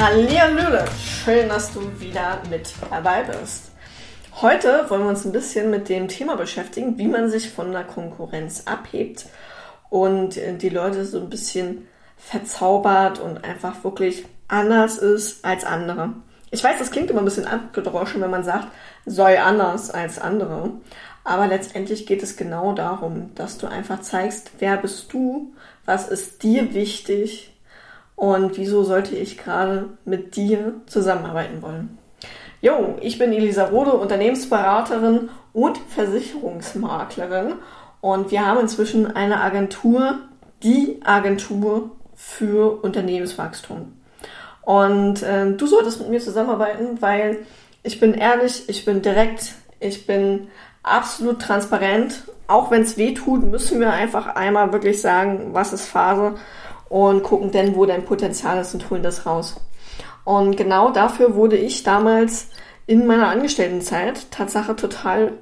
Hallihallöle, schön, dass du wieder mit dabei bist. Heute wollen wir uns ein bisschen mit dem Thema beschäftigen, wie man sich von der Konkurrenz abhebt und die Leute so ein bisschen verzaubert und einfach wirklich anders ist als andere. Ich weiß, das klingt immer ein bisschen abgedroschen, wenn man sagt, sei anders als andere. Aber letztendlich geht es genau darum, dass du einfach zeigst, wer bist du, was ist dir wichtig und wieso sollte ich gerade mit dir zusammenarbeiten wollen. Jo, ich bin Elisa Rode, Unternehmensberaterin und Versicherungsmaklerin und wir haben inzwischen eine Agentur, die Agentur für Unternehmenswachstum. Und äh, du solltest mit mir zusammenarbeiten, weil ich bin ehrlich, ich bin direkt, ich bin absolut transparent. Auch wenn es weh tut, müssen wir einfach einmal wirklich sagen, was ist Phase und gucken dann, wo dein Potenzial ist und holen das raus. Und genau dafür wurde ich damals in meiner Angestelltenzeit Tatsache total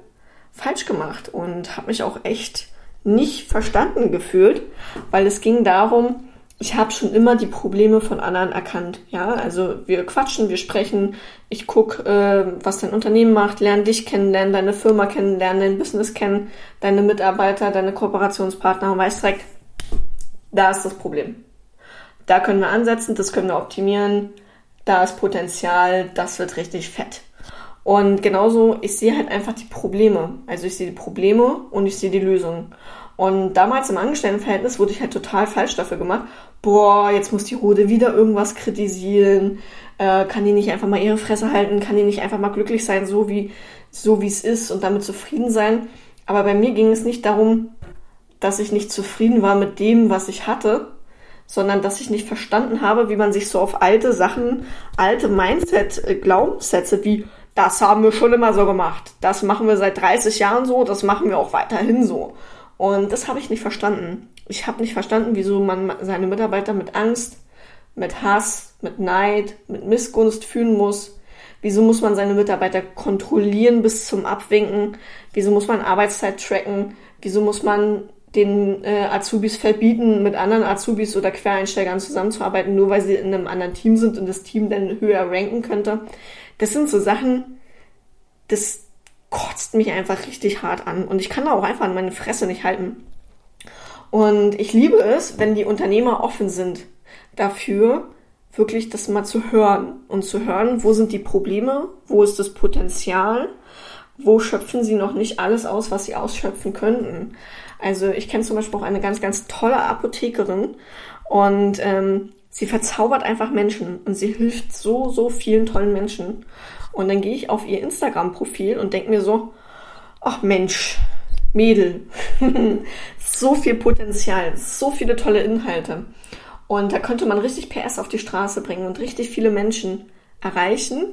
falsch gemacht und habe mich auch echt nicht verstanden gefühlt, weil es ging darum, ich habe schon immer die Probleme von anderen erkannt. Ja, also wir quatschen, wir sprechen, ich guck, äh, was dein Unternehmen macht, lerne dich kennenlernen, deine Firma kennenlernen, dein Business kennen, deine Mitarbeiter, deine Kooperationspartner und weiß direkt, da ist das Problem. Da können wir ansetzen, das können wir optimieren, da ist Potenzial, das wird richtig fett. Und genauso, ich sehe halt einfach die Probleme. Also ich sehe die Probleme und ich sehe die Lösungen. Und damals im Angestelltenverhältnis wurde ich halt total falsch dafür gemacht. Boah, jetzt muss die Rode wieder irgendwas kritisieren. Äh, kann die nicht einfach mal ihre Fresse halten? Kann die nicht einfach mal glücklich sein, so wie, so wie es ist und damit zufrieden sein? Aber bei mir ging es nicht darum, dass ich nicht zufrieden war mit dem, was ich hatte, sondern dass ich nicht verstanden habe, wie man sich so auf alte Sachen, alte Mindset-Glaubenssätze wie das haben wir schon immer so gemacht, das machen wir seit 30 Jahren so, das machen wir auch weiterhin so. Und das habe ich nicht verstanden. Ich habe nicht verstanden, wieso man seine Mitarbeiter mit Angst, mit Hass, mit Neid, mit Missgunst fühlen muss. Wieso muss man seine Mitarbeiter kontrollieren bis zum Abwinken? Wieso muss man Arbeitszeit tracken? Wieso muss man den äh, Azubis verbieten, mit anderen Azubis oder Quereinsteigern zusammenzuarbeiten, nur weil sie in einem anderen Team sind und das Team dann höher ranken könnte? Das sind so Sachen, das, kotzt mich einfach richtig hart an und ich kann da auch einfach an meine Fresse nicht halten. Und ich liebe es, wenn die Unternehmer offen sind dafür, wirklich das mal zu hören und zu hören, wo sind die Probleme, wo ist das Potenzial, wo schöpfen sie noch nicht alles aus, was sie ausschöpfen könnten. Also ich kenne zum Beispiel auch eine ganz, ganz tolle Apothekerin und ähm, sie verzaubert einfach Menschen und sie hilft so, so vielen tollen Menschen. Und dann gehe ich auf ihr Instagram-Profil und denke mir so, ach Mensch, Mädel, so viel Potenzial, so viele tolle Inhalte. Und da könnte man richtig PS auf die Straße bringen und richtig viele Menschen erreichen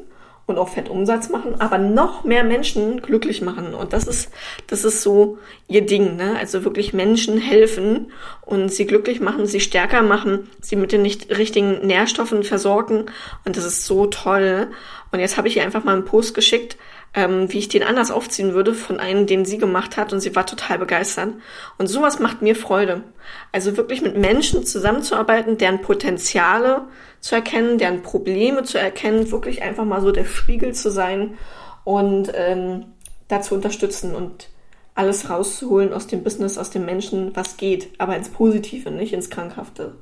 und auch fett Umsatz machen, aber noch mehr Menschen glücklich machen. Und das ist, das ist so ihr Ding, ne? Also wirklich Menschen helfen und sie glücklich machen, sie stärker machen, sie mit den nicht richtigen Nährstoffen versorgen. Und das ist so toll. Und jetzt habe ich ihr einfach mal einen Post geschickt, ähm, wie ich den anders aufziehen würde von einem, den sie gemacht hat und sie war total begeistert. Und sowas macht mir Freude. Also wirklich mit Menschen zusammenzuarbeiten, deren Potenziale zu erkennen, deren Probleme zu erkennen, wirklich einfach mal so der Spiegel zu sein und ähm, da zu unterstützen und alles rauszuholen aus dem Business, aus dem Menschen, was geht, aber ins Positive, nicht ins Krankhafte.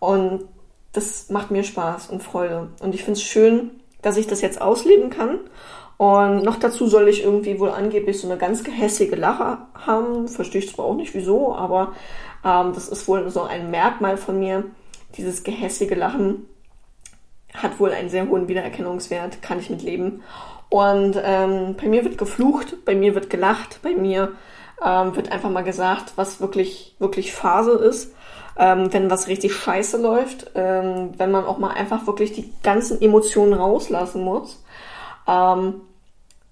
Und das macht mir Spaß und Freude. Und ich finde es schön, dass ich das jetzt ausleben kann. Und noch dazu soll ich irgendwie wohl angeblich so eine ganz gehässige Lache haben. Verstehe ich zwar auch nicht wieso, aber ähm, das ist wohl so ein Merkmal von mir. Dieses gehässige Lachen hat wohl einen sehr hohen Wiedererkennungswert, kann ich mit leben. Und ähm, bei mir wird geflucht, bei mir wird gelacht, bei mir ähm, wird einfach mal gesagt, was wirklich, wirklich Phase ist ähm, wenn was richtig scheiße läuft, ähm, wenn man auch mal einfach wirklich die ganzen Emotionen rauslassen muss, ähm,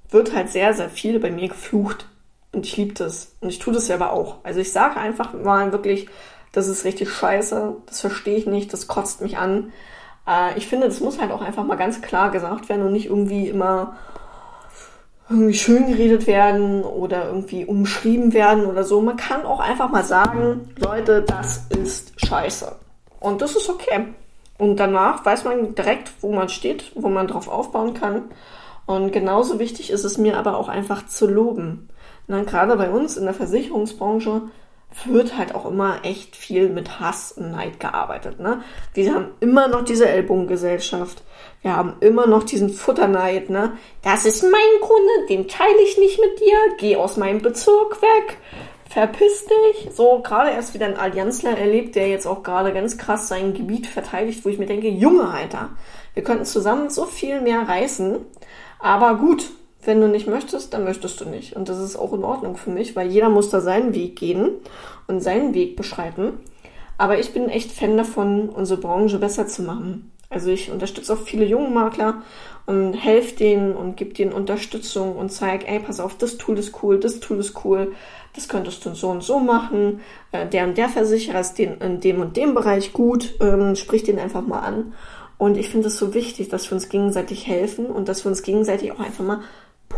wird halt sehr, sehr viel bei mir geflucht. Und ich liebe das. Und ich tue das selber auch. Also ich sage einfach mal wirklich, das ist richtig scheiße, das verstehe ich nicht, das kotzt mich an. Äh, ich finde, das muss halt auch einfach mal ganz klar gesagt werden und nicht irgendwie immer irgendwie schön geredet werden oder irgendwie umschrieben werden oder so. Man kann auch einfach mal sagen, Leute, das ist scheiße. Und das ist okay. Und danach weiß man direkt, wo man steht, wo man drauf aufbauen kann. Und genauso wichtig ist es mir aber auch einfach zu loben. Na, gerade bei uns in der Versicherungsbranche wird halt auch immer echt viel mit Hass und Neid gearbeitet. Ne? Wir haben immer noch diese Ellbogengesellschaft. Wir haben immer noch diesen Futterneid. Ne? Das ist mein Kunde, den teile ich nicht mit dir. Geh aus meinem Bezirk weg. Verpiss dich. So, gerade erst wieder ein Allianzler erlebt, der jetzt auch gerade ganz krass sein Gebiet verteidigt, wo ich mir denke, Junge, Alter, wir könnten zusammen so viel mehr reißen. Aber gut, wenn du nicht möchtest, dann möchtest du nicht. Und das ist auch in Ordnung für mich, weil jeder muss da seinen Weg gehen und seinen Weg beschreiten. Aber ich bin echt Fan davon, unsere Branche besser zu machen. Also ich unterstütze auch viele junge Makler und helfe denen und gebe denen Unterstützung und zeige, ey, pass auf, das Tool ist cool, das Tool ist cool, das könntest du so und so machen. Äh, der und der Versicherer ist den, in dem und dem Bereich gut, ähm, sprich den einfach mal an. Und ich finde es so wichtig, dass wir uns gegenseitig helfen und dass wir uns gegenseitig auch einfach mal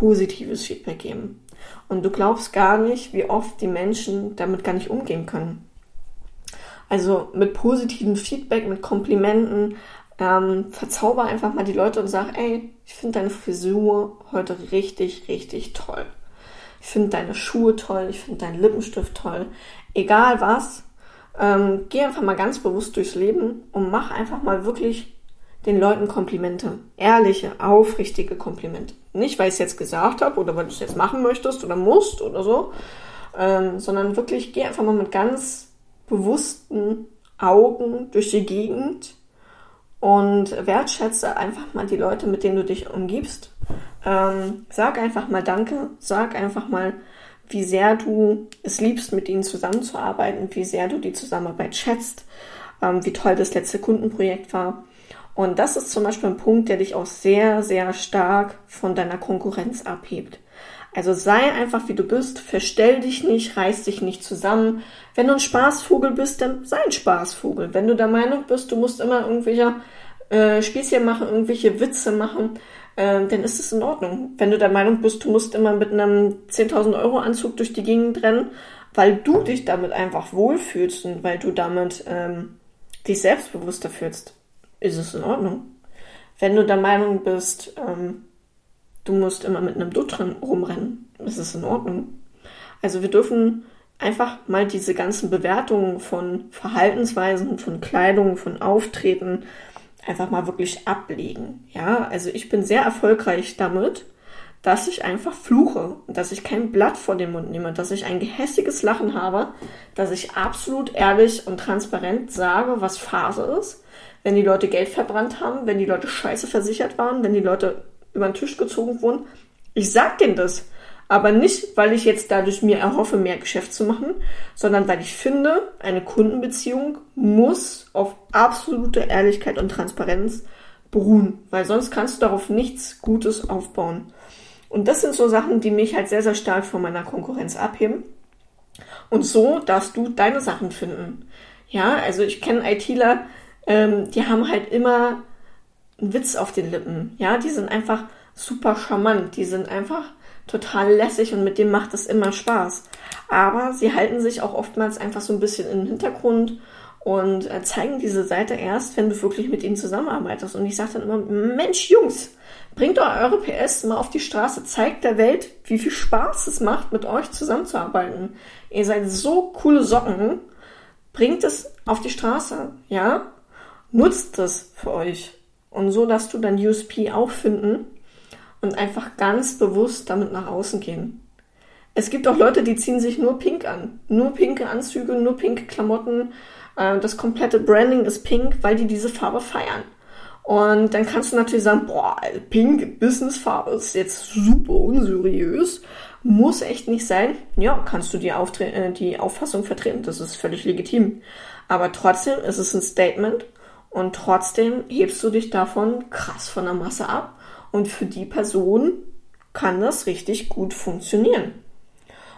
positives Feedback geben. Und du glaubst gar nicht, wie oft die Menschen damit gar nicht umgehen können. Also mit positivem Feedback, mit Komplimenten, ähm, verzauber einfach mal die Leute und sag, ey, ich finde deine Frisur heute richtig, richtig toll. Ich finde deine Schuhe toll, ich finde deinen Lippenstift toll. Egal was, ähm, geh einfach mal ganz bewusst durchs Leben und mach einfach mal wirklich den Leuten Komplimente. Ehrliche, aufrichtige Komplimente. Nicht, weil ich es jetzt gesagt habe oder weil du es jetzt machen möchtest oder musst oder so, ähm, sondern wirklich geh einfach mal mit ganz bewussten Augen durch die Gegend und wertschätze einfach mal die Leute, mit denen du dich umgibst. Ähm, sag einfach mal Danke, sag einfach mal, wie sehr du es liebst, mit ihnen zusammenzuarbeiten, wie sehr du die Zusammenarbeit schätzt, ähm, wie toll das letzte Kundenprojekt war. Und das ist zum Beispiel ein Punkt, der dich auch sehr, sehr stark von deiner Konkurrenz abhebt. Also sei einfach wie du bist, verstell dich nicht, reiß dich nicht zusammen. Wenn du ein Spaßvogel bist, dann sei ein Spaßvogel. Wenn du der Meinung bist, du musst immer irgendwelche äh, Späßchen machen, irgendwelche Witze machen, äh, dann ist es in Ordnung. Wenn du der Meinung bist, du musst immer mit einem 10.000 Euro Anzug durch die Gegend rennen, weil du dich damit einfach wohlfühlst und weil du damit ähm, dich selbstbewusster fühlst, ist es in Ordnung. Wenn du der Meinung bist, ähm, du musst immer mit einem Dutt rumrennen, ist es in Ordnung. Also wir dürfen einfach mal diese ganzen Bewertungen von Verhaltensweisen, von Kleidung, von Auftreten einfach mal wirklich ablegen. Ja, also ich bin sehr erfolgreich damit, dass ich einfach fluche, dass ich kein Blatt vor den Mund nehme, dass ich ein gehässiges Lachen habe, dass ich absolut ehrlich und transparent sage, was Phase ist, wenn die Leute Geld verbrannt haben, wenn die Leute scheiße versichert waren, wenn die Leute über den Tisch gezogen wurden. Ich sag denen das. Aber nicht, weil ich jetzt dadurch mir erhoffe, mehr Geschäft zu machen, sondern weil ich finde, eine Kundenbeziehung muss auf absolute Ehrlichkeit und Transparenz beruhen, weil sonst kannst du darauf nichts Gutes aufbauen. Und das sind so Sachen, die mich halt sehr, sehr stark von meiner Konkurrenz abheben. Und so darfst du deine Sachen finden. Ja, also ich kenne ITler, ähm, die haben halt immer einen Witz auf den Lippen. Ja, die sind einfach super charmant. Die sind einfach total lässig und mit dem macht es immer Spaß. Aber sie halten sich auch oftmals einfach so ein bisschen in den Hintergrund und äh, zeigen diese Seite erst, wenn du wirklich mit ihnen zusammenarbeitest. Und ich sage dann immer, Mensch, Jungs, bringt eure PS mal auf die Straße, zeigt der Welt, wie viel Spaß es macht, mit euch zusammenzuarbeiten. Ihr seid so coole Socken, bringt es auf die Straße, ja? Nutzt es für euch. Und so dass du dein USP auch finden und einfach ganz bewusst damit nach außen gehen. Es gibt auch Leute, die ziehen sich nur pink an. Nur pinke Anzüge, nur pinke Klamotten. Äh, das komplette Branding ist pink, weil die diese Farbe feiern. Und dann kannst du natürlich sagen, boah, pink Businessfarbe ist jetzt super unseriös. Muss echt nicht sein. Ja, kannst du die, Auftre äh, die Auffassung vertreten. Das ist völlig legitim. Aber trotzdem ist es ein Statement und trotzdem hebst du dich davon krass von der Masse ab und für die Person kann das richtig gut funktionieren.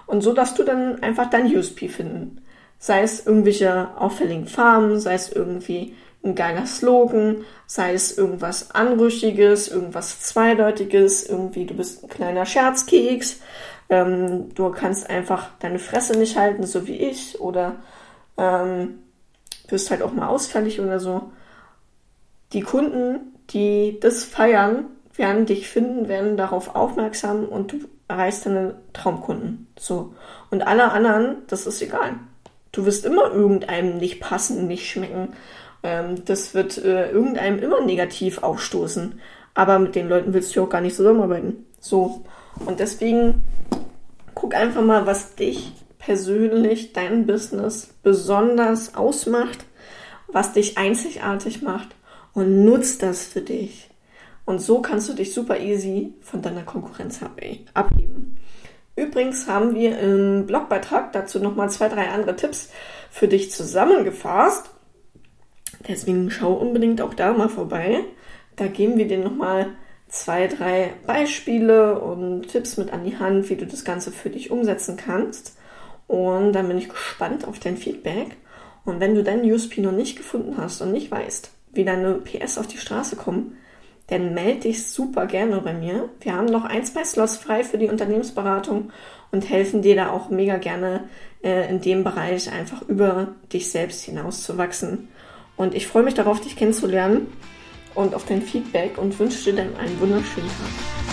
Und so, dass du dann einfach dein USP finden. Sei es irgendwelche auffälligen Farben, sei es irgendwie ein geiler Slogan, sei es irgendwas Anrüchiges, irgendwas Zweideutiges, irgendwie du bist ein kleiner Scherzkeks, ähm, du kannst einfach deine Fresse nicht halten, so wie ich, oder ähm, wirst halt auch mal ausfällig oder so. Die Kunden, die das feiern, werden dich finden, werden darauf aufmerksam und du erreichst deine Traumkunden. So. Und alle anderen, das ist egal. Du wirst immer irgendeinem nicht passen, nicht schmecken. Ähm, das wird äh, irgendeinem immer negativ aufstoßen. Aber mit den Leuten willst du auch gar nicht zusammenarbeiten. So. Und deswegen guck einfach mal, was dich persönlich, dein Business besonders ausmacht, was dich einzigartig macht und nutzt das für dich. Und so kannst du dich super easy von deiner Konkurrenz abheben. Übrigens haben wir im Blogbeitrag dazu nochmal zwei, drei andere Tipps für dich zusammengefasst. Deswegen schau unbedingt auch da mal vorbei. Da geben wir dir nochmal zwei, drei Beispiele und Tipps mit an die Hand, wie du das Ganze für dich umsetzen kannst. Und dann bin ich gespannt auf dein Feedback. Und wenn du deinen USP noch nicht gefunden hast und nicht weißt, wie deine PS auf die Straße kommen, dann melde dich super gerne bei mir. Wir haben noch ein, zwei Slots frei für die Unternehmensberatung und helfen dir da auch mega gerne äh, in dem Bereich einfach über dich selbst hinauszuwachsen. Und ich freue mich darauf, dich kennenzulernen und auf dein Feedback und wünsche dir dann einen wunderschönen Tag.